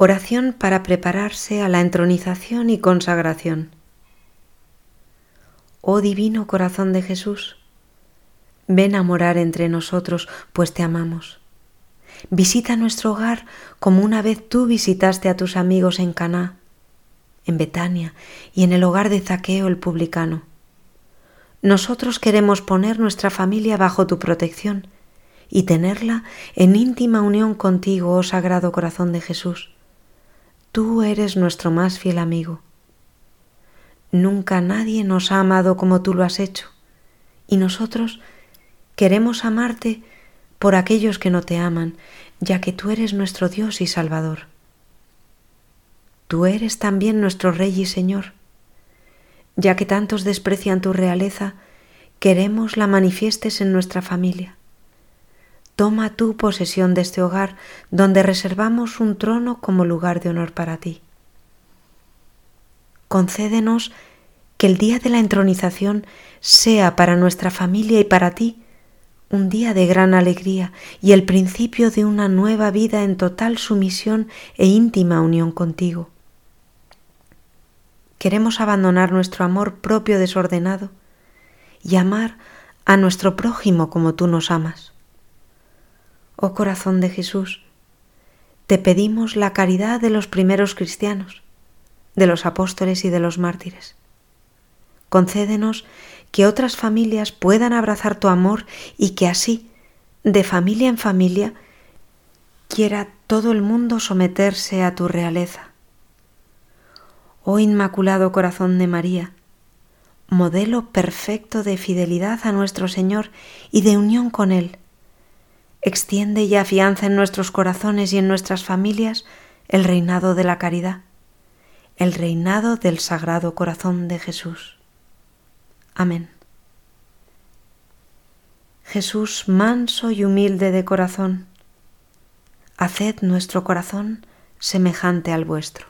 Oración para prepararse a la entronización y consagración. Oh divino corazón de Jesús, ven a morar entre nosotros, pues te amamos. Visita nuestro hogar como una vez tú visitaste a tus amigos en Caná, en Betania y en el hogar de Zaqueo el publicano. Nosotros queremos poner nuestra familia bajo tu protección y tenerla en íntima unión contigo, oh Sagrado Corazón de Jesús Tú eres nuestro más fiel amigo. Nunca nadie nos ha amado como tú lo has hecho, y nosotros queremos amarte por aquellos que no te aman, ya que tú eres nuestro Dios y Salvador. Tú eres también nuestro Rey y Señor. Ya que tantos desprecian tu realeza, queremos la manifiestes en nuestra familia. Toma tú posesión de este hogar donde reservamos un trono como lugar de honor para ti. Concédenos que el día de la entronización sea para nuestra familia y para ti un día de gran alegría y el principio de una nueva vida en total sumisión e íntima unión contigo. Queremos abandonar nuestro amor propio desordenado y amar a nuestro prójimo como tú nos amas oh corazón de Jesús, te pedimos la caridad de los primeros cristianos, de los apóstoles y de los mártires. Concédenos que otras familias puedan abrazar tu amor y que así, de familia en familia, quiera todo el mundo someterse a tu realeza. Oh Inmaculado Corazón de María, modelo perfecto de fidelidad a nuestro Señor y de unión con Él, extiende y afianza en nuestros corazones y en nuestras familias el reinado de la caridad, el reinado del Sagrado Corazón de Jesús. Amén. Jesús manso y humilde de corazón, haced nuestro corazón semejante al vuestro.